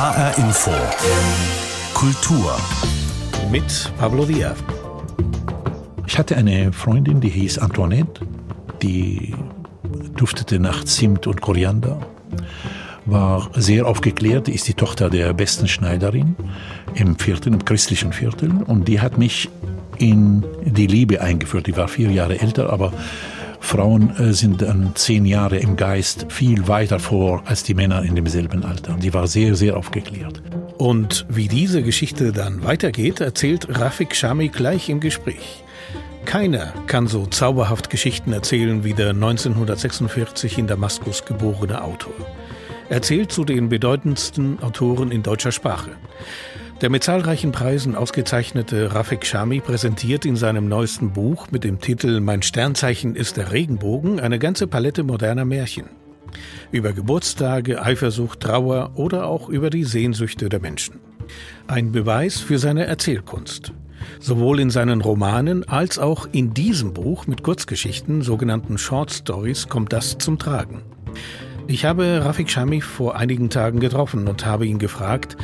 HR Info. Kultur. Mit Pablo Diaz. Ich hatte eine Freundin, die hieß Antoinette, die duftete nach Zimt und Koriander, war sehr aufgeklärt, ist die Tochter der besten Schneiderin im Viertel, im christlichen Viertel und die hat mich in die Liebe eingeführt. Die war vier Jahre älter, aber Frauen äh, sind dann zehn Jahre im Geist viel weiter vor als die Männer in demselben Alter. Die war sehr, sehr aufgeklärt. Und wie diese Geschichte dann weitergeht, erzählt Rafik Shami gleich im Gespräch. Keiner kann so zauberhaft Geschichten erzählen wie der 1946 in Damaskus geborene Autor. Er zählt zu den bedeutendsten Autoren in deutscher Sprache. Der mit zahlreichen Preisen ausgezeichnete Rafik Shami präsentiert in seinem neuesten Buch mit dem Titel Mein Sternzeichen ist der Regenbogen eine ganze Palette moderner Märchen. Über Geburtstage, Eifersucht, Trauer oder auch über die Sehnsüchte der Menschen. Ein Beweis für seine Erzählkunst. Sowohl in seinen Romanen als auch in diesem Buch mit Kurzgeschichten, sogenannten Short Stories, kommt das zum Tragen. Ich habe Rafik Shami vor einigen Tagen getroffen und habe ihn gefragt,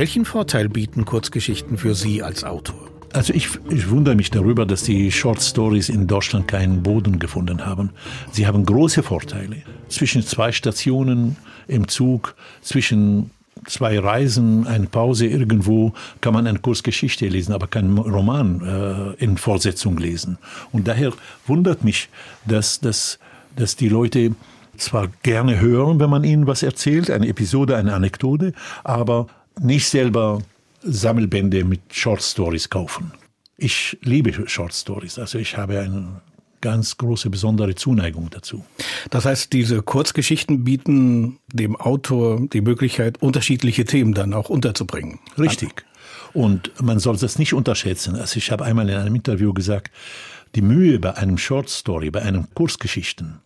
welchen Vorteil bieten Kurzgeschichten für Sie als Autor? Also ich, ich wundere mich darüber, dass die Short Stories in Deutschland keinen Boden gefunden haben. Sie haben große Vorteile. Zwischen zwei Stationen im Zug, zwischen zwei Reisen, eine Pause irgendwo, kann man eine Kurzgeschichte lesen, aber keinen Roman äh, in Fortsetzung lesen. Und daher wundert mich, dass, dass, dass die Leute zwar gerne hören, wenn man ihnen was erzählt, eine Episode, eine Anekdote, aber nicht selber Sammelbände mit Short Stories kaufen. Ich liebe Short Stories, also ich habe eine ganz große besondere Zuneigung dazu. Das heißt, diese Kurzgeschichten bieten dem Autor die Möglichkeit, unterschiedliche Themen dann auch unterzubringen. Richtig. Und man soll das nicht unterschätzen. Also ich habe einmal in einem Interview gesagt, die Mühe bei einem Short Story, bei einem Kurzgeschichten,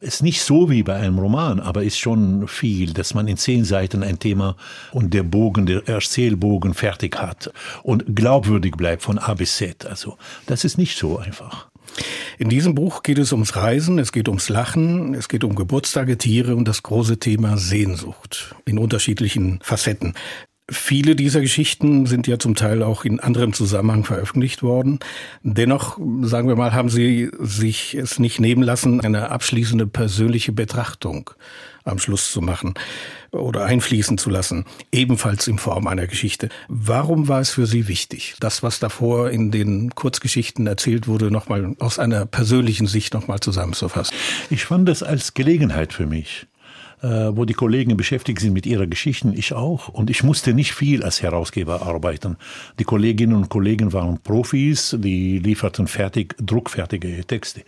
ist nicht so wie bei einem Roman, aber ist schon viel, dass man in zehn Seiten ein Thema und der Bogen, der Erzählbogen fertig hat und glaubwürdig bleibt von A bis Z. Also das ist nicht so einfach. In diesem Buch geht es ums Reisen, es geht ums Lachen, es geht um Geburtstage, Tiere und das große Thema Sehnsucht in unterschiedlichen Facetten. Viele dieser Geschichten sind ja zum Teil auch in anderem Zusammenhang veröffentlicht worden. Dennoch, sagen wir mal, haben Sie sich es nicht nehmen lassen, eine abschließende persönliche Betrachtung am Schluss zu machen oder einfließen zu lassen, ebenfalls in Form einer Geschichte. Warum war es für Sie wichtig, das, was davor in den Kurzgeschichten erzählt wurde, nochmal aus einer persönlichen Sicht nochmal zusammenzufassen? Ich fand das als Gelegenheit für mich wo die Kollegen beschäftigt sind mit ihrer Geschichten, ich auch. Und ich musste nicht viel als Herausgeber arbeiten. Die Kolleginnen und Kollegen waren Profis, die lieferten fertig, druckfertige Texte.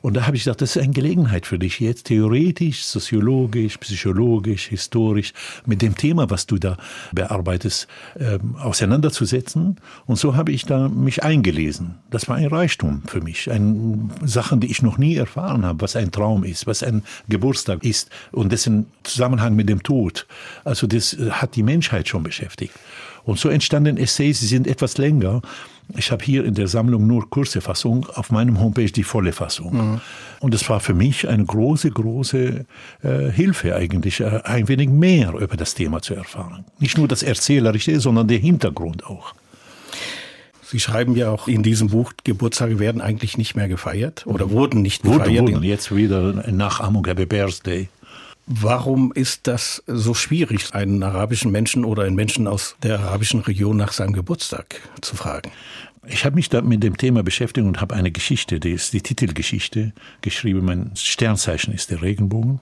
Und da habe ich gesagt, das ist eine Gelegenheit für dich jetzt theoretisch, soziologisch, psychologisch, historisch mit dem Thema, was du da bearbeitest, ähm, auseinanderzusetzen. Und so habe ich da mich eingelesen. Das war ein Reichtum für mich, ein Sachen, die ich noch nie erfahren habe, was ein Traum ist, was ein Geburtstag ist. Und dessen Zusammenhang mit dem Tod. Also das hat die Menschheit schon beschäftigt. Und so entstanden Essays, sie sind etwas länger. Ich habe hier in der Sammlung nur kurze Fassung, auf meinem Homepage die volle Fassung. Mhm. Und es war für mich eine große, große äh, Hilfe eigentlich, äh, ein wenig mehr über das Thema zu erfahren. Nicht nur das Erzählerische, sondern der Hintergrund auch. Sie schreiben ja auch in diesem Buch, Geburtstage werden eigentlich nicht mehr gefeiert oder wurden nicht gefeiert. Wurden, wurden jetzt wieder Nachahmung Happy Birthday. Warum ist das so schwierig, einen arabischen Menschen oder einen Menschen aus der arabischen Region nach seinem Geburtstag zu fragen? Ich habe mich da mit dem Thema beschäftigt und habe eine Geschichte, die ist die Titelgeschichte, geschrieben. Mein Sternzeichen ist der Regenbogen.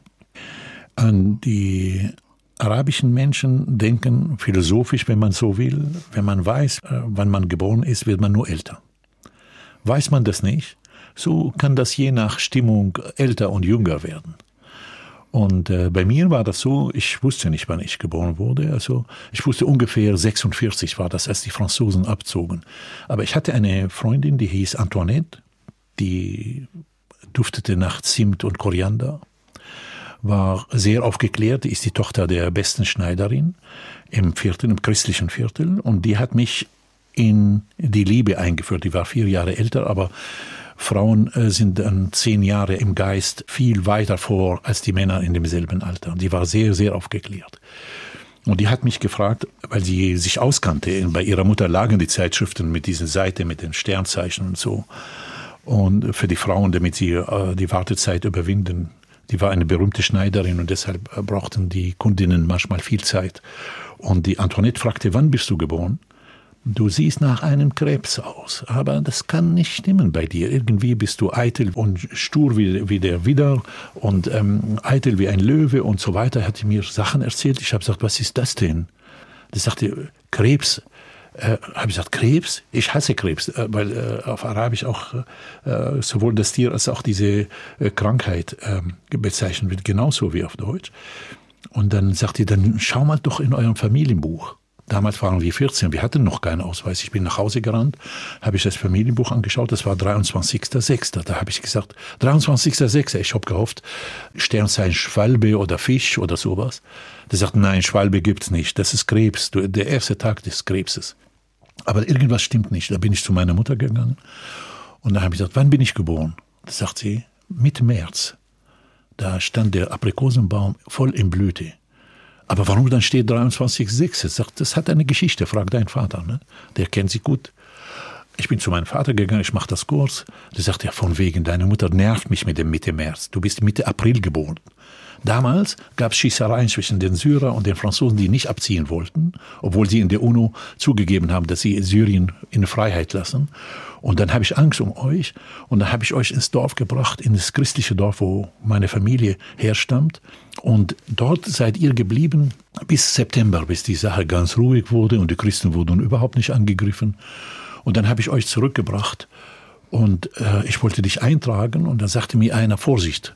An die arabischen Menschen denken philosophisch, wenn man so will, wenn man weiß, äh, wann man geboren ist, wird man nur älter. Weiß man das nicht, so kann das je nach Stimmung älter und jünger werden. Und äh, bei mir war das so, ich wusste nicht, wann ich geboren wurde. Also ich wusste ungefähr 46 war das, als die Franzosen abzogen. Aber ich hatte eine Freundin, die hieß Antoinette, die duftete nach Zimt und Koriander, war sehr aufgeklärt, ist die Tochter der besten Schneiderin im Viertel, im christlichen Viertel. Und die hat mich in die Liebe eingeführt. Die war vier Jahre älter, aber Frauen äh, sind dann zehn Jahre im Geist viel weiter vor als die Männer in demselben Alter. Die war sehr, sehr aufgeklärt. Und die hat mich gefragt, weil sie sich auskannte. Bei ihrer Mutter lagen die Zeitschriften mit dieser Seite, mit den Sternzeichen und so. Und für die Frauen, damit sie äh, die Wartezeit überwinden. Die war eine berühmte Schneiderin und deshalb äh, brauchten die Kundinnen manchmal viel Zeit. Und die Antoinette fragte, wann bist du geboren? Du siehst nach einem Krebs aus, aber das kann nicht stimmen bei dir. Irgendwie bist du eitel und stur wie, wie der Widder und ähm, eitel wie ein Löwe und so weiter. Er hat mir Sachen erzählt. Ich habe gesagt, was ist das denn? Er sagte, Krebs. Äh, habe ich gesagt, Krebs? Ich hasse Krebs, äh, weil äh, auf Arabisch auch äh, sowohl das Tier als auch diese äh, Krankheit ähm, bezeichnet wird, genauso wie auf Deutsch. Und dann sagte er, dann schau mal doch in eurem Familienbuch. Damals waren wir 14, wir hatten noch keinen Ausweis. Ich bin nach Hause gerannt, habe ich das Familienbuch angeschaut, das war 23.06. Da habe ich gesagt, 23.06. Ich habe gehofft, Sternzeichen Schwalbe oder Fisch oder sowas. Der sagt, nein, Schwalbe gibt's nicht, das ist Krebs, der erste Tag des Krebses. Aber irgendwas stimmt nicht. Da bin ich zu meiner Mutter gegangen und da habe ich gesagt, wann bin ich geboren? Da sagt sie, Mitte März. Da stand der Aprikosenbaum voll in Blüte. Aber warum dann steht 23,6? Sagt, das hat eine Geschichte, frag deinen Vater. Ne? Der kennt sie gut. Ich bin zu meinem Vater gegangen, ich mache das Kurs. Der sagt, ja, von wegen, deine Mutter nervt mich mit dem Mitte März. Du bist Mitte April geboren. Damals gab es Schießereien zwischen den Syrern und den Franzosen, die nicht abziehen wollten, obwohl sie in der UNO zugegeben haben, dass sie Syrien in Freiheit lassen. Und dann habe ich Angst um euch und dann habe ich euch ins Dorf gebracht, in das christliche Dorf, wo meine Familie herstammt. Und dort seid ihr geblieben bis September, bis die Sache ganz ruhig wurde und die Christen wurden überhaupt nicht angegriffen. Und dann habe ich euch zurückgebracht und äh, ich wollte dich eintragen und dann sagte mir einer, Vorsicht,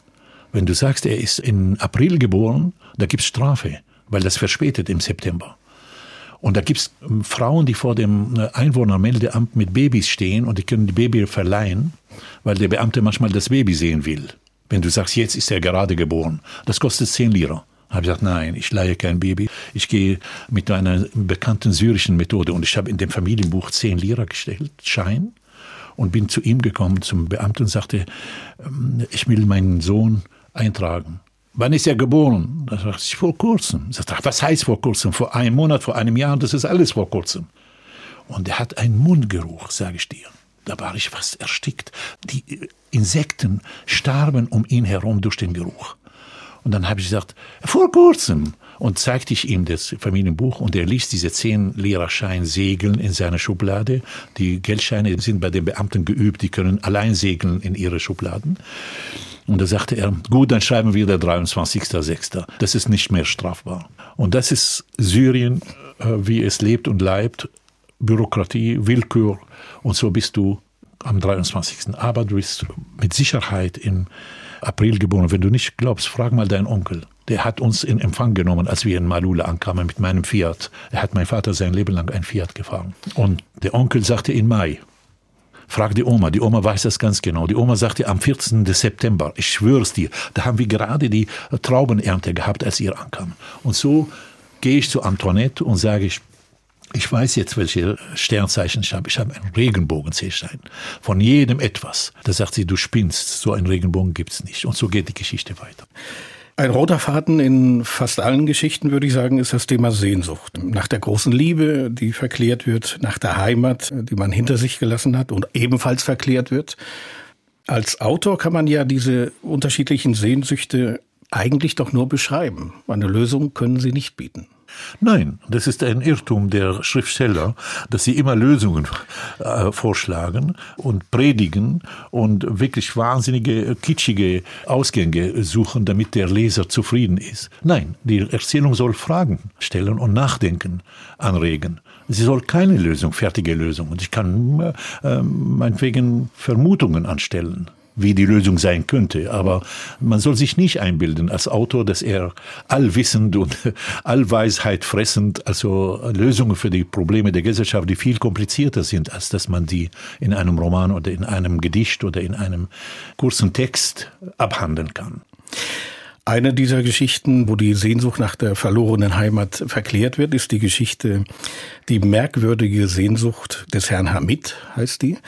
wenn du sagst, er ist im April geboren, da gibt es Strafe, weil das verspätet im September. Und da gibt es ähm, Frauen, die vor dem äh, Einwohnermeldeamt mit Babys stehen und die können die Baby verleihen, weil der Beamte manchmal das Baby sehen will. Wenn du sagst, jetzt ist er gerade geboren, das kostet 10 Lira. Habe ich gesagt, nein, ich leihe kein Baby. Ich gehe mit einer bekannten syrischen Methode und ich habe in dem Familienbuch 10 Lira gestellt, Schein, und bin zu ihm gekommen, zum Beamten und sagte, ähm, ich will meinen Sohn eintragen. Wann ist er geboren? Da sagte ich, vor kurzem. Ich sagte, was heißt vor kurzem? Vor einem Monat, vor einem Jahr, das ist alles vor kurzem. Und er hat einen Mundgeruch, sage ich dir. Da war ich fast erstickt. Die Insekten starben um ihn herum durch den Geruch. Und dann habe ich gesagt, vor kurzem. Und zeigte ich ihm das Familienbuch und er ließ diese zehn Lehrerschein segeln in seiner Schublade. Die Geldscheine sind bei den Beamten geübt, die können allein segeln in ihre Schubladen. Und da sagte er, gut, dann schreiben wir der 23.06. Das ist nicht mehr strafbar. Und das ist Syrien, äh, wie es lebt und leibt. Bürokratie, Willkür. Und so bist du am 23. Aber du bist mit Sicherheit im April geboren. Wenn du nicht glaubst, frag mal deinen Onkel. Der hat uns in Empfang genommen, als wir in Malula ankamen mit meinem Fiat. Er hat mein Vater sein Leben lang ein Fiat gefahren. Und der Onkel sagte in Mai, Frag die Oma, die Oma weiß das ganz genau. Die Oma sagte am 14. September, ich schwöre es dir, da haben wir gerade die Traubenernte gehabt, als ihr ankam. Und so gehe ich zu Antoinette und sage ich, ich weiß jetzt, welche Sternzeichen ich habe. Ich habe einen Regenbogenzählstein. Von jedem etwas. Da sagt sie, du spinnst. So einen Regenbogen gibt's nicht. Und so geht die Geschichte weiter. Ein roter Faden in fast allen Geschichten, würde ich sagen, ist das Thema Sehnsucht. Nach der großen Liebe, die verklärt wird, nach der Heimat, die man hinter sich gelassen hat und ebenfalls verklärt wird. Als Autor kann man ja diese unterschiedlichen Sehnsüchte eigentlich doch nur beschreiben. Eine Lösung können sie nicht bieten. Nein, das ist ein Irrtum der Schriftsteller, dass sie immer Lösungen äh, vorschlagen und predigen und wirklich wahnsinnige, kitschige Ausgänge suchen, damit der Leser zufrieden ist. Nein, die Erzählung soll Fragen stellen und Nachdenken anregen. Sie soll keine Lösung, fertige Lösung. Und ich kann äh, äh meinetwegen Vermutungen anstellen wie die Lösung sein könnte. Aber man soll sich nicht einbilden als Autor, dass er allwissend und allweisheit fressend, also Lösungen für die Probleme der Gesellschaft, die viel komplizierter sind, als dass man die in einem Roman oder in einem Gedicht oder in einem kurzen Text abhandeln kann. Eine dieser Geschichten, wo die Sehnsucht nach der verlorenen Heimat verklärt wird, ist die Geschichte Die merkwürdige Sehnsucht des Herrn Hamid, heißt die.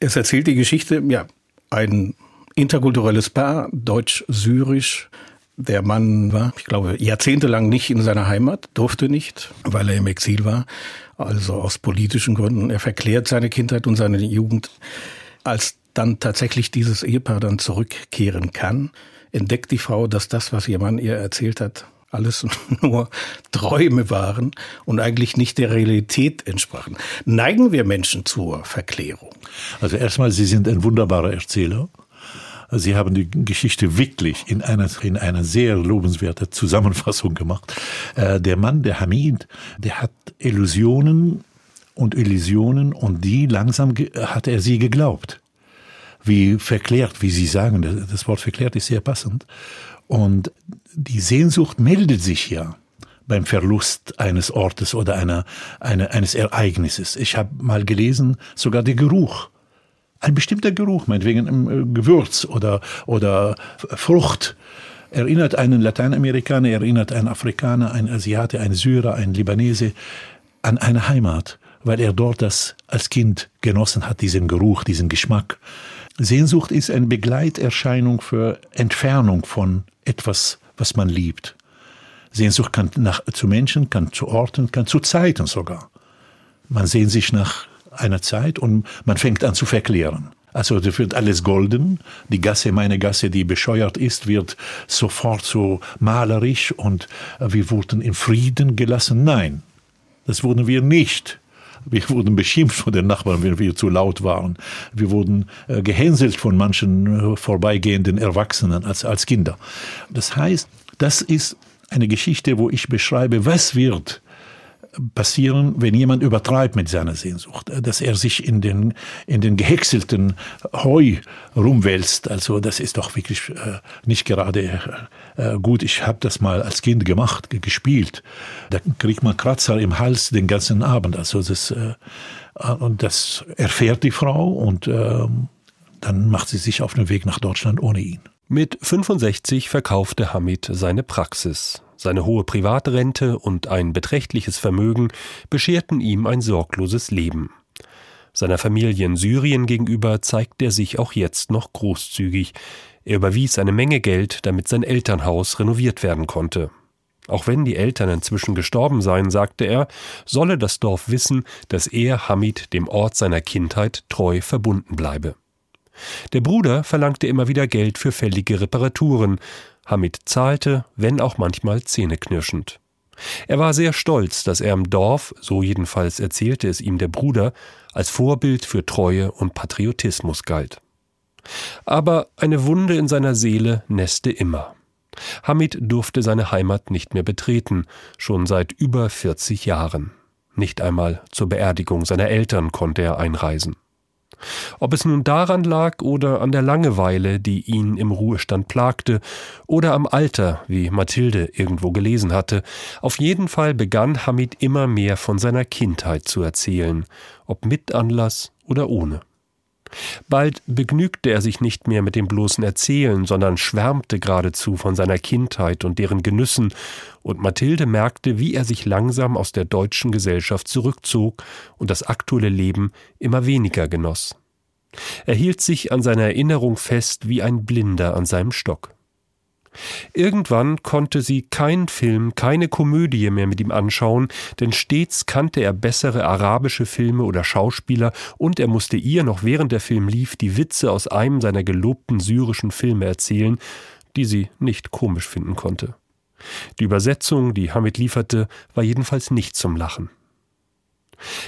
Es erzählt die Geschichte, ja, ein interkulturelles Paar, deutsch-syrisch, Der Mann war, ich glaube, jahrzehntelang nicht in seiner Heimat, durfte nicht, weil er im Exil war, also aus politischen Gründen. Er verklärt seine Kindheit und seine Jugend. Als dann tatsächlich dieses Ehepaar dann zurückkehren kann, entdeckt die Frau, dass das, was ihr Mann ihr erzählt hat, alles nur Träume waren und eigentlich nicht der Realität entsprachen. Neigen wir Menschen zur Verklärung? Also erstmal, Sie sind ein wunderbarer Erzähler. Sie haben die Geschichte wirklich in einer, in einer sehr lobenswerten Zusammenfassung gemacht. Äh, der Mann, der Hamid, der hat Illusionen und Illusionen und die langsam hat er sie geglaubt. Wie verklärt, wie Sie sagen, das Wort verklärt ist sehr passend. Und die Sehnsucht meldet sich ja beim Verlust eines Ortes oder einer, eine, eines Ereignisses. Ich habe mal gelesen, sogar der Geruch. Ein bestimmter Geruch, meinetwegen äh, Gewürz oder, oder Frucht, erinnert einen Lateinamerikaner, erinnert einen Afrikaner, einen Asiate, einen Syrer, einen Libanese an eine Heimat, weil er dort das als Kind genossen hat, diesen Geruch, diesen Geschmack. Sehnsucht ist eine Begleiterscheinung für Entfernung von etwas, was man liebt. Sehnsucht kann nach, zu Menschen, kann zu Orten, kann zu Zeiten sogar. Man sehnt sich nach einer Zeit und man fängt an zu verklären. Also da wird alles golden. Die Gasse, meine Gasse, die bescheuert ist, wird sofort so malerisch und wir wurden in Frieden gelassen. Nein, das wurden wir nicht. Wir wurden beschimpft von den Nachbarn, wenn wir zu laut waren. Wir wurden äh, gehänselt von manchen äh, vorbeigehenden Erwachsenen als, als Kinder. Das heißt, das ist eine Geschichte, wo ich beschreibe, was wird passieren, wenn jemand übertreibt mit seiner Sehnsucht, dass er sich in den, in den gehäckselten Heu rumwälzt. Also das ist doch wirklich äh, nicht gerade äh, gut. Ich habe das mal als Kind gemacht, gespielt. Da kriegt man Kratzer im Hals den ganzen Abend. Also das, äh, und das erfährt die Frau und äh, dann macht sie sich auf den Weg nach Deutschland ohne ihn. Mit 65 verkaufte Hamid seine Praxis. Seine hohe Privatrente und ein beträchtliches Vermögen bescherten ihm ein sorgloses Leben. Seiner Familie in Syrien gegenüber zeigt er sich auch jetzt noch großzügig. Er überwies eine Menge Geld, damit sein Elternhaus renoviert werden konnte. Auch wenn die Eltern inzwischen gestorben seien, sagte er, solle das Dorf wissen, dass er Hamid dem Ort seiner Kindheit treu verbunden bleibe. Der Bruder verlangte immer wieder Geld für fällige Reparaturen, Hamid zahlte, wenn auch manchmal zähneknirschend. Er war sehr stolz, dass er im Dorf, so jedenfalls erzählte es ihm der Bruder, als Vorbild für Treue und Patriotismus galt. Aber eine Wunde in seiner Seele nässte immer. Hamid durfte seine Heimat nicht mehr betreten, schon seit über 40 Jahren. Nicht einmal zur Beerdigung seiner Eltern konnte er einreisen. Ob es nun daran lag oder an der Langeweile, die ihn im Ruhestand plagte, oder am Alter, wie Mathilde irgendwo gelesen hatte, auf jeden Fall begann Hamid immer mehr von seiner Kindheit zu erzählen, ob mit Anlass oder ohne. Bald begnügte er sich nicht mehr mit dem bloßen Erzählen, sondern schwärmte geradezu von seiner Kindheit und deren Genüssen, und Mathilde merkte, wie er sich langsam aus der deutschen Gesellschaft zurückzog und das aktuelle Leben immer weniger genoss. Er hielt sich an seiner Erinnerung fest wie ein Blinder an seinem Stock. Irgendwann konnte sie keinen Film, keine Komödie mehr mit ihm anschauen, denn stets kannte er bessere arabische Filme oder Schauspieler und er musste ihr noch während der Film lief die Witze aus einem seiner gelobten syrischen Filme erzählen, die sie nicht komisch finden konnte. Die Übersetzung, die Hamid lieferte, war jedenfalls nicht zum Lachen.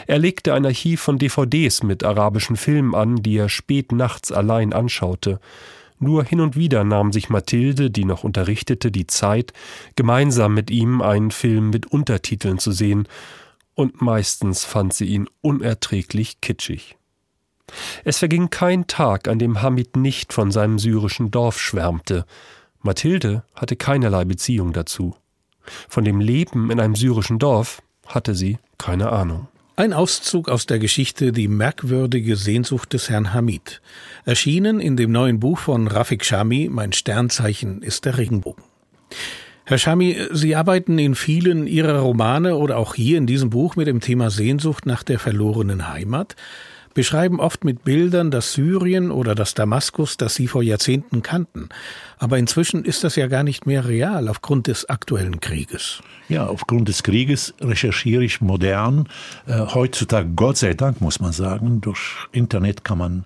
Er legte ein Archiv von DVDs mit arabischen Filmen an, die er spät nachts allein anschaute. Nur hin und wieder nahm sich Mathilde, die noch unterrichtete, die Zeit, gemeinsam mit ihm einen Film mit Untertiteln zu sehen, und meistens fand sie ihn unerträglich kitschig. Es verging kein Tag, an dem Hamid nicht von seinem syrischen Dorf schwärmte. Mathilde hatte keinerlei Beziehung dazu. Von dem Leben in einem syrischen Dorf hatte sie keine Ahnung. Ein Auszug aus der Geschichte Die merkwürdige Sehnsucht des Herrn Hamid. Erschienen in dem neuen Buch von Rafik Shami, Mein Sternzeichen ist der Regenbogen. Herr Shami, Sie arbeiten in vielen Ihrer Romane oder auch hier in diesem Buch mit dem Thema Sehnsucht nach der verlorenen Heimat. Beschreiben oft mit Bildern das Syrien oder das Damaskus, das Sie vor Jahrzehnten kannten. Aber inzwischen ist das ja gar nicht mehr real aufgrund des aktuellen Krieges. Ja, aufgrund des Krieges recherchiere ich modern. Äh, heutzutage, Gott sei Dank, muss man sagen, durch Internet kann man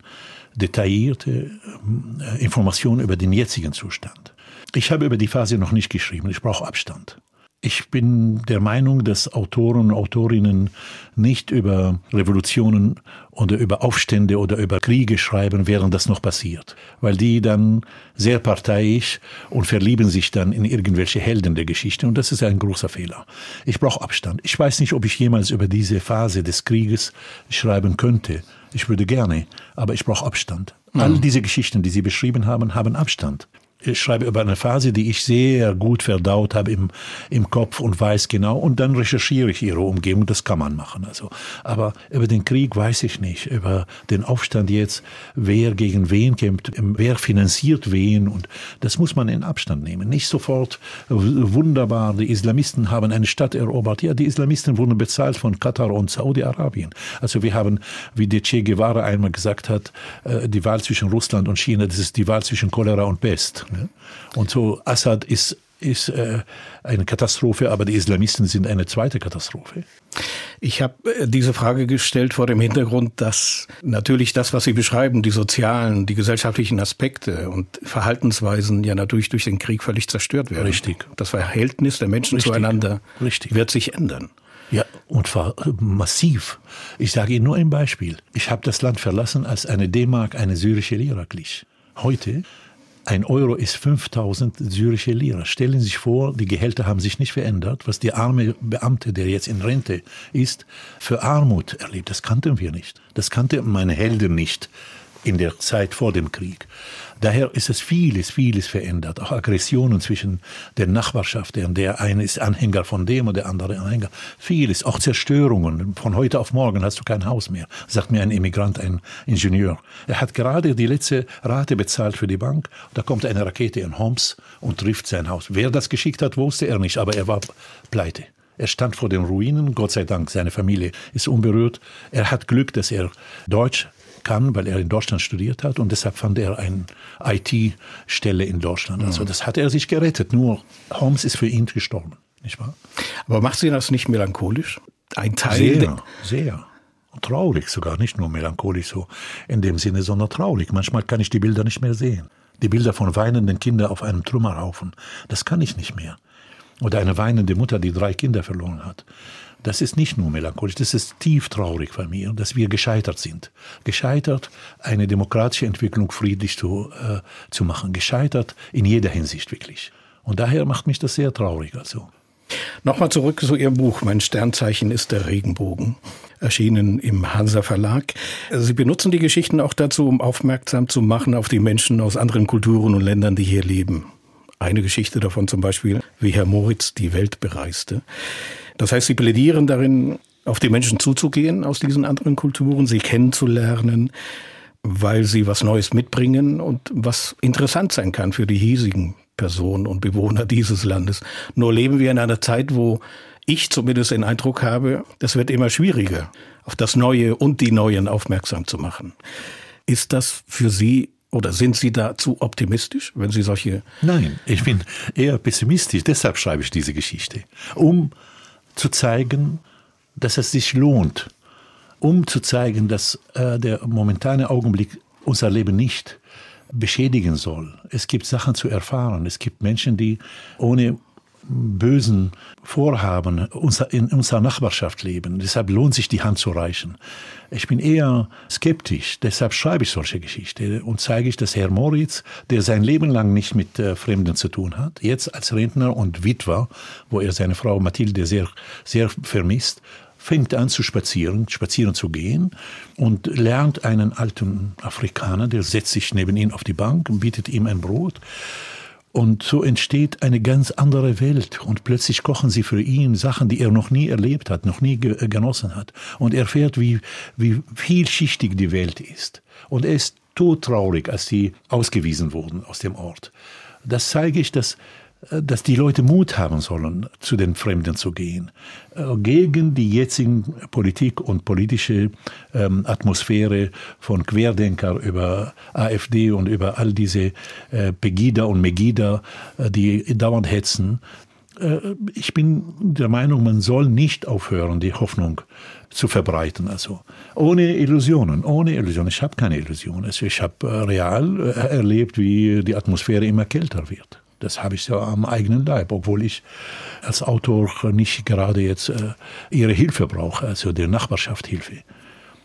detaillierte äh, Informationen über den jetzigen Zustand. Ich habe über die Phase noch nicht geschrieben. Ich brauche Abstand. Ich bin der Meinung, dass Autoren und Autorinnen nicht über Revolutionen oder über Aufstände oder über Kriege schreiben, während das noch passiert. Weil die dann sehr parteiisch und verlieben sich dann in irgendwelche Helden der Geschichte. Und das ist ein großer Fehler. Ich brauche Abstand. Ich weiß nicht, ob ich jemals über diese Phase des Krieges schreiben könnte. Ich würde gerne, aber ich brauche Abstand. Mhm. All diese Geschichten, die Sie beschrieben haben, haben Abstand ich schreibe über eine Phase, die ich sehr gut verdaut habe im, im Kopf und weiß genau. Und dann recherchiere ich ihre Umgebung. Das kann man machen. Also, aber über den Krieg weiß ich nicht. Über den Aufstand jetzt, wer gegen wen kämpft, wer finanziert wen. Und das muss man in Abstand nehmen. Nicht sofort wunderbar. Die Islamisten haben eine Stadt erobert. Ja, die Islamisten wurden bezahlt von Katar und Saudi-Arabien. Also wir haben, wie der Che Guevara einmal gesagt hat, äh, die Wahl zwischen Russland und China, das ist die Wahl zwischen Cholera und Pest. Ne? Und so Assad ist, ist äh, eine Katastrophe, aber die Islamisten sind eine zweite Katastrophe. Ich habe äh, diese Frage gestellt vor dem Hintergrund, dass natürlich das, was Sie beschreiben, die sozialen, die gesellschaftlichen Aspekte und Verhaltensweisen ja natürlich durch den Krieg völlig zerstört werden. Richtig. Das Verhältnis der Menschen Richtig. zueinander Richtig. wird sich ändern. Ja, und zwar äh, massiv. Ich sage Ihnen nur ein Beispiel. Ich habe das Land verlassen, als eine D-Mark eine syrische Lira glich. Heute ein Euro ist 5000 syrische Lira. Stellen Sie sich vor, die Gehälter haben sich nicht verändert. Was der arme Beamte, der jetzt in Rente ist, für Armut erlebt, das kannten wir nicht. Das kannte meine Helden nicht in der Zeit vor dem Krieg. Daher ist es vieles, vieles verändert. Auch Aggressionen zwischen der Nachbarschaft, der eine ist Anhänger von dem und der andere Anhänger. Vieles, auch Zerstörungen. Von heute auf morgen hast du kein Haus mehr, sagt mir ein Immigrant, ein Ingenieur. Er hat gerade die letzte Rate bezahlt für die Bank. Da kommt eine Rakete in Homs und trifft sein Haus. Wer das geschickt hat, wusste er nicht, aber er war pleite. Er stand vor den Ruinen, Gott sei Dank, seine Familie ist unberührt. Er hat Glück, dass er Deutsch kann, weil er in Deutschland studiert hat und deshalb fand er eine IT-Stelle in Deutschland. Also das hat er sich gerettet. Nur Holmes ist für ihn gestorben, nicht wahr? Aber macht Sie das nicht melancholisch? Ein Teil sehr, sehr traurig sogar, nicht nur melancholisch so in dem Sinne, sondern traurig. Manchmal kann ich die Bilder nicht mehr sehen. Die Bilder von weinenden Kindern auf einem Trümmerhaufen, das kann ich nicht mehr. Oder eine weinende Mutter, die drei Kinder verloren hat. Das ist nicht nur melancholisch, das ist tief traurig bei mir, dass wir gescheitert sind. Gescheitert, eine demokratische Entwicklung friedlich zu, äh, zu machen. Gescheitert in jeder Hinsicht wirklich. Und daher macht mich das sehr traurig. Also. Nochmal zurück zu Ihrem Buch. Mein Sternzeichen ist der Regenbogen. Erschienen im Hansa Verlag. Sie benutzen die Geschichten auch dazu, um aufmerksam zu machen auf die Menschen aus anderen Kulturen und Ländern, die hier leben. Eine Geschichte davon zum Beispiel, wie Herr Moritz die Welt bereiste. Das heißt, Sie plädieren darin, auf die Menschen zuzugehen aus diesen anderen Kulturen, sie kennenzulernen, weil sie was Neues mitbringen und was interessant sein kann für die hiesigen Personen und Bewohner dieses Landes. Nur leben wir in einer Zeit, wo ich zumindest den Eindruck habe, das wird immer schwieriger, auf das Neue und die Neuen aufmerksam zu machen. Ist das für Sie oder sind Sie da zu optimistisch, wenn Sie solche... Nein, ich bin eher pessimistisch. Deshalb schreibe ich diese Geschichte. Um zu zeigen, dass es sich lohnt, um zu zeigen, dass äh, der momentane Augenblick unser Leben nicht beschädigen soll. Es gibt Sachen zu erfahren. Es gibt Menschen, die ohne bösen Vorhaben in unserer Nachbarschaft leben. Deshalb lohnt sich die Hand zu reichen. Ich bin eher skeptisch, deshalb schreibe ich solche Geschichten und zeige ich, dass Herr Moritz, der sein Leben lang nicht mit äh, Fremden zu tun hat, jetzt als Rentner und Witwer, wo er seine Frau Mathilde sehr, sehr vermisst, fängt an zu spazieren, spazieren zu gehen und lernt einen alten Afrikaner, der setzt sich neben ihn auf die Bank und bietet ihm ein Brot und so entsteht eine ganz andere Welt. Und plötzlich kochen sie für ihn Sachen, die er noch nie erlebt hat, noch nie äh, genossen hat. Und er erfährt, wie, wie vielschichtig die Welt ist. Und er ist todtraurig, als sie ausgewiesen wurden aus dem Ort. Das zeige ich, dass dass die Leute Mut haben sollen, zu den Fremden zu gehen, äh, gegen die jetzigen Politik und politische ähm, Atmosphäre von Querdenker über AfD und über all diese äh, Pegida und Megida, äh, die dauernd hetzen. Äh, ich bin der Meinung, man soll nicht aufhören, die Hoffnung zu verbreiten. Also ohne Illusionen, ohne Illusionen. Ich habe keine Illusionen. Also ich habe äh, real erlebt, wie die Atmosphäre immer kälter wird. Das habe ich ja am eigenen Leib, obwohl ich als Autor nicht gerade jetzt äh, ihre Hilfe brauche, also der Nachbarschaft Hilfe.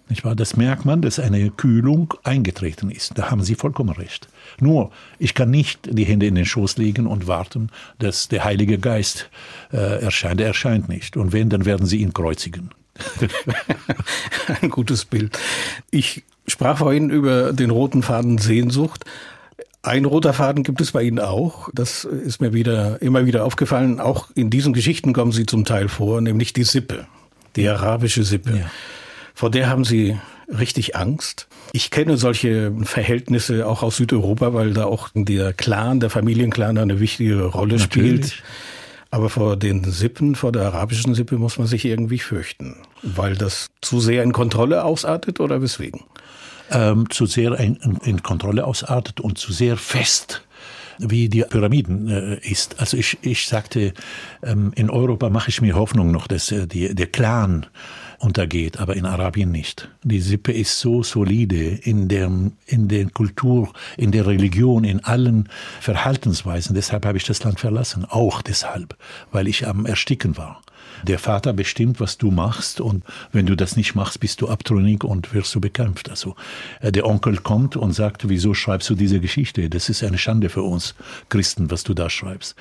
Nicht wahr? Das merkt man, dass eine Kühlung eingetreten ist. Da haben Sie vollkommen recht. Nur, ich kann nicht die Hände in den Schoß legen und warten, dass der Heilige Geist äh, erscheint. Er erscheint nicht. Und wenn, dann werden Sie ihn kreuzigen. Ein gutes Bild. Ich sprach vorhin über den roten Faden Sehnsucht. Ein roter Faden gibt es bei Ihnen auch. Das ist mir wieder, immer wieder aufgefallen. Auch in diesen Geschichten kommen Sie zum Teil vor, nämlich die Sippe, die arabische Sippe. Ja. Vor der haben Sie richtig Angst. Ich kenne solche Verhältnisse auch aus Südeuropa, weil da auch der Clan, der Familienclan eine wichtige Rolle Natürlich. spielt. Aber vor den Sippen, vor der arabischen Sippe muss man sich irgendwie fürchten, weil das zu sehr in Kontrolle ausartet oder weswegen? Ähm, zu sehr in, in, Kontrolle ausartet und zu sehr fest wie die Pyramiden äh, ist. Also ich, ich sagte, ähm, in Europa mache ich mir Hoffnung noch, dass äh, die, der Clan untergeht, aber in Arabien nicht. Die Sippe ist so solide in der, in der Kultur, in der Religion, in allen Verhaltensweisen. Deshalb habe ich das Land verlassen. Auch deshalb, weil ich am Ersticken war. Der Vater bestimmt, was du machst und wenn du das nicht machst, bist du abtrünnig und wirst du bekämpft. Also äh, der Onkel kommt und sagt, wieso schreibst du diese Geschichte? Das ist eine Schande für uns Christen, was du da schreibst.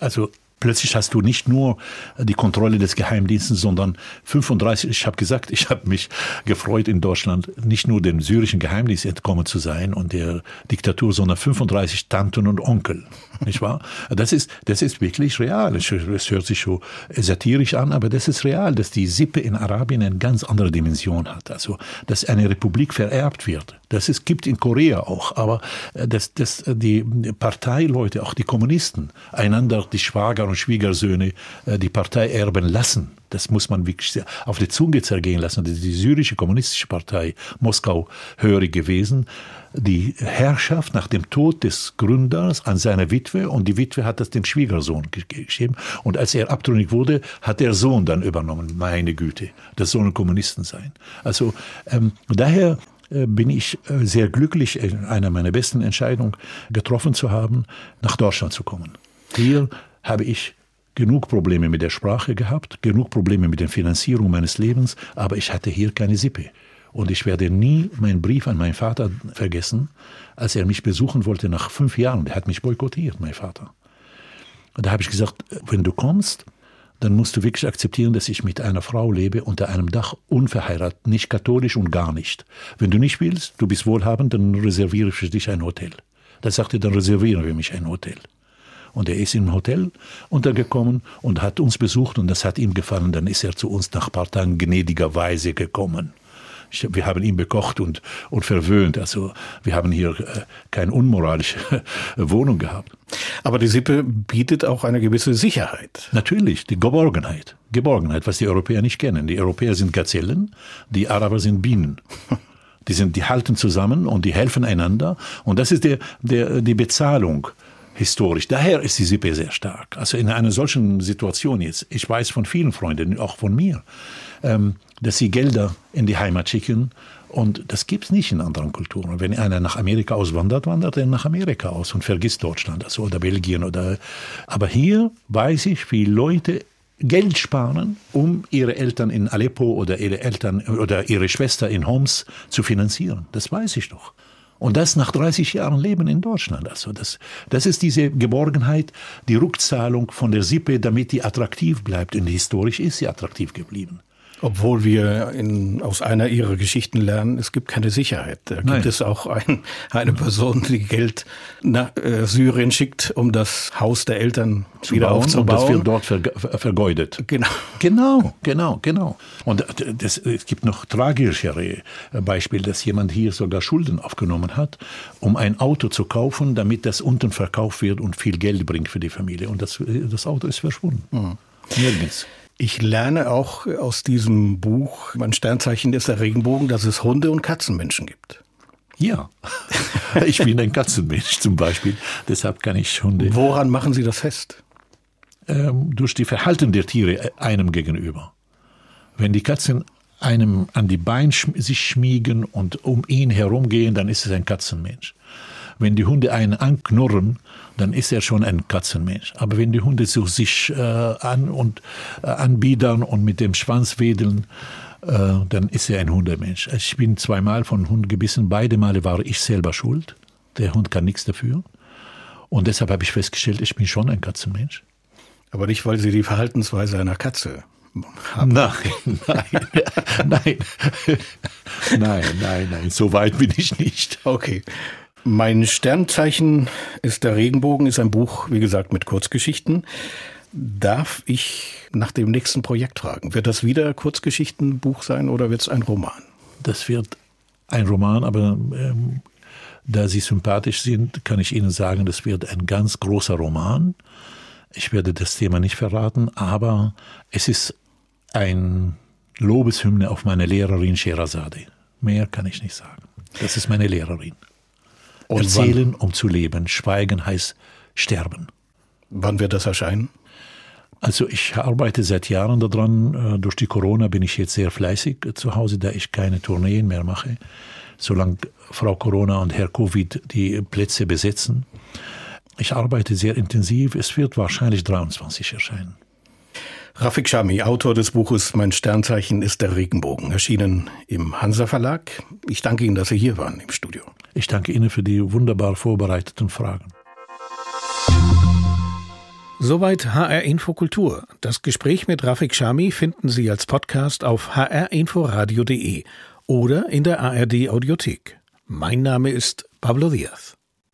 Also Plötzlich hast du nicht nur die Kontrolle des Geheimdienstes, sondern 35, ich habe gesagt, ich habe mich gefreut in Deutschland, nicht nur dem syrischen Geheimdienst entkommen zu sein und der Diktatur, sondern 35 Tanten und Onkel. Nicht wahr? Das ist, das ist wirklich real. Es hört sich so satirisch an, aber das ist real, dass die Sippe in Arabien eine ganz andere Dimension hat. Also, dass eine Republik vererbt wird. Das ist, gibt in Korea auch, aber äh, dass, dass die Parteileute, auch die Kommunisten, einander, die Schwager und Schwiegersöhne, äh, die Partei erben lassen. Das muss man wirklich auf die Zunge zergehen lassen. Die syrische kommunistische Partei, Moskau, hörig gewesen die Herrschaft nach dem Tod des Gründers an seine Witwe und die Witwe hat das dem Schwiegersohn gegeben. Und als er abtrünnig wurde, hat der Sohn dann übernommen. Meine Güte, das sollen Kommunisten sein. Also ähm, daher äh, bin ich äh, sehr glücklich, eine meiner besten Entscheidungen getroffen zu haben, nach Deutschland zu kommen. Hier habe ich genug Probleme mit der Sprache gehabt, genug Probleme mit der Finanzierung meines Lebens, aber ich hatte hier keine Sippe. Und ich werde nie meinen Brief an meinen Vater vergessen, als er mich besuchen wollte nach fünf Jahren. Der hat mich boykottiert, mein Vater. Und da habe ich gesagt, wenn du kommst, dann musst du wirklich akzeptieren, dass ich mit einer Frau lebe unter einem Dach, unverheiratet, nicht katholisch und gar nicht. Wenn du nicht willst, du bist wohlhabend, dann reserviere ich für dich ein Hotel. Da sagte, dann reservieren wir mich ein Hotel. Und er ist im Hotel untergekommen und hat uns besucht und das hat ihm gefallen. Dann ist er zu uns nach paar Tagen gnädigerweise gekommen wir haben ihn bekocht und, und verwöhnt. Also wir haben hier äh, keine unmoralische Wohnung gehabt. Aber die Sippe bietet auch eine gewisse Sicherheit. Natürlich, die Geborgenheit. Geborgenheit, was die Europäer nicht kennen. Die Europäer sind Gazellen, die Araber sind Bienen. Die, sind, die halten zusammen und die helfen einander. Und das ist der, der, die Bezahlung historisch. Daher ist die Sippe sehr stark. Also in einer solchen Situation jetzt, ich weiß von vielen Freunden, auch von mir, ähm, dass sie Gelder in die Heimat schicken. Und das gibt es nicht in anderen Kulturen. Wenn einer nach Amerika auswandert, wandert er nach Amerika aus und vergisst Deutschland also, oder Belgien. Oder Aber hier weiß ich, wie Leute Geld sparen, um ihre Eltern in Aleppo oder ihre Eltern oder ihre Schwester in Homs zu finanzieren. Das weiß ich doch. Und das nach 30 Jahren Leben in Deutschland. Also das, das ist diese Geborgenheit, die Rückzahlung von der Sippe, damit die attraktiv bleibt. Und historisch ist sie attraktiv geblieben. Obwohl wir in, aus einer ihrer Geschichten lernen, es gibt keine Sicherheit. Da gibt Nein. es auch ein, eine Person, die Geld nach äh, Syrien schickt, um das Haus der Eltern Zu wieder bauen, aufzubauen. Und das wird dort ver vergeudet. Genau. Genau, genau, genau. Und das, es gibt noch tragischere äh, Beispiele, dass jemand hier sogar Schulden aufgenommen hat, um ein Auto zu kaufen, damit das unten verkauft wird und viel Geld bringt für die Familie. Und das, äh, das Auto ist verschwunden. Mhm. Nirgends. Ich lerne auch aus diesem Buch, mein Sternzeichen ist der Regenbogen, dass es Hunde- und Katzenmenschen gibt. Ja, ich bin ein Katzenmensch zum Beispiel, deshalb kann ich Hunde. Woran machen Sie das fest? Ähm, durch die Verhalten der Tiere äh, einem gegenüber. Wenn die Katzen einem an die Beine sich schmiegen und um ihn herumgehen, dann ist es ein Katzenmensch. Wenn die Hunde einen anknurren, dann ist er schon ein Katzenmensch. Aber wenn die Hunde so sich äh, an und äh, anbiedern und mit dem Schwanz wedeln, äh, dann ist er ein Hundemensch. Ich bin zweimal von Hund gebissen. Beide Male war ich selber schuld. Der Hund kann nichts dafür. Und deshalb habe ich festgestellt, ich bin schon ein Katzenmensch. Aber nicht, weil Sie die Verhaltensweise einer Katze haben. Nein, nein, nein, nein, nein, nein, so weit bin ich nicht. Okay. Mein Sternzeichen ist der Regenbogen, ist ein Buch, wie gesagt, mit Kurzgeschichten. Darf ich nach dem nächsten Projekt fragen? Wird das wieder Kurzgeschichtenbuch sein oder wird es ein Roman? Das wird ein Roman, aber ähm, da Sie sympathisch sind, kann ich Ihnen sagen, das wird ein ganz großer Roman. Ich werde das Thema nicht verraten, aber es ist ein Lobeshymne auf meine Lehrerin Sherazade. Mehr kann ich nicht sagen. Das ist meine Lehrerin. Und Erzählen, wann, um zu leben. Schweigen heißt sterben. Wann wird das erscheinen? Also ich arbeite seit Jahren daran. Äh, durch die Corona bin ich jetzt sehr fleißig zu Hause, da ich keine Tourneen mehr mache. Solange Frau Corona und Herr Covid die Plätze besetzen. Ich arbeite sehr intensiv. Es wird wahrscheinlich 23 erscheinen. Rafik Shami, Autor des Buches Mein Sternzeichen ist der Regenbogen, erschienen im Hansa Verlag. Ich danke Ihnen, dass Sie hier waren im Studio. Ich danke Ihnen für die wunderbar vorbereiteten Fragen. Soweit HR Infokultur. Das Gespräch mit Rafik Shami finden Sie als Podcast auf hrinforadio.de oder in der ARD Audiothek. Mein Name ist Pablo Diaz.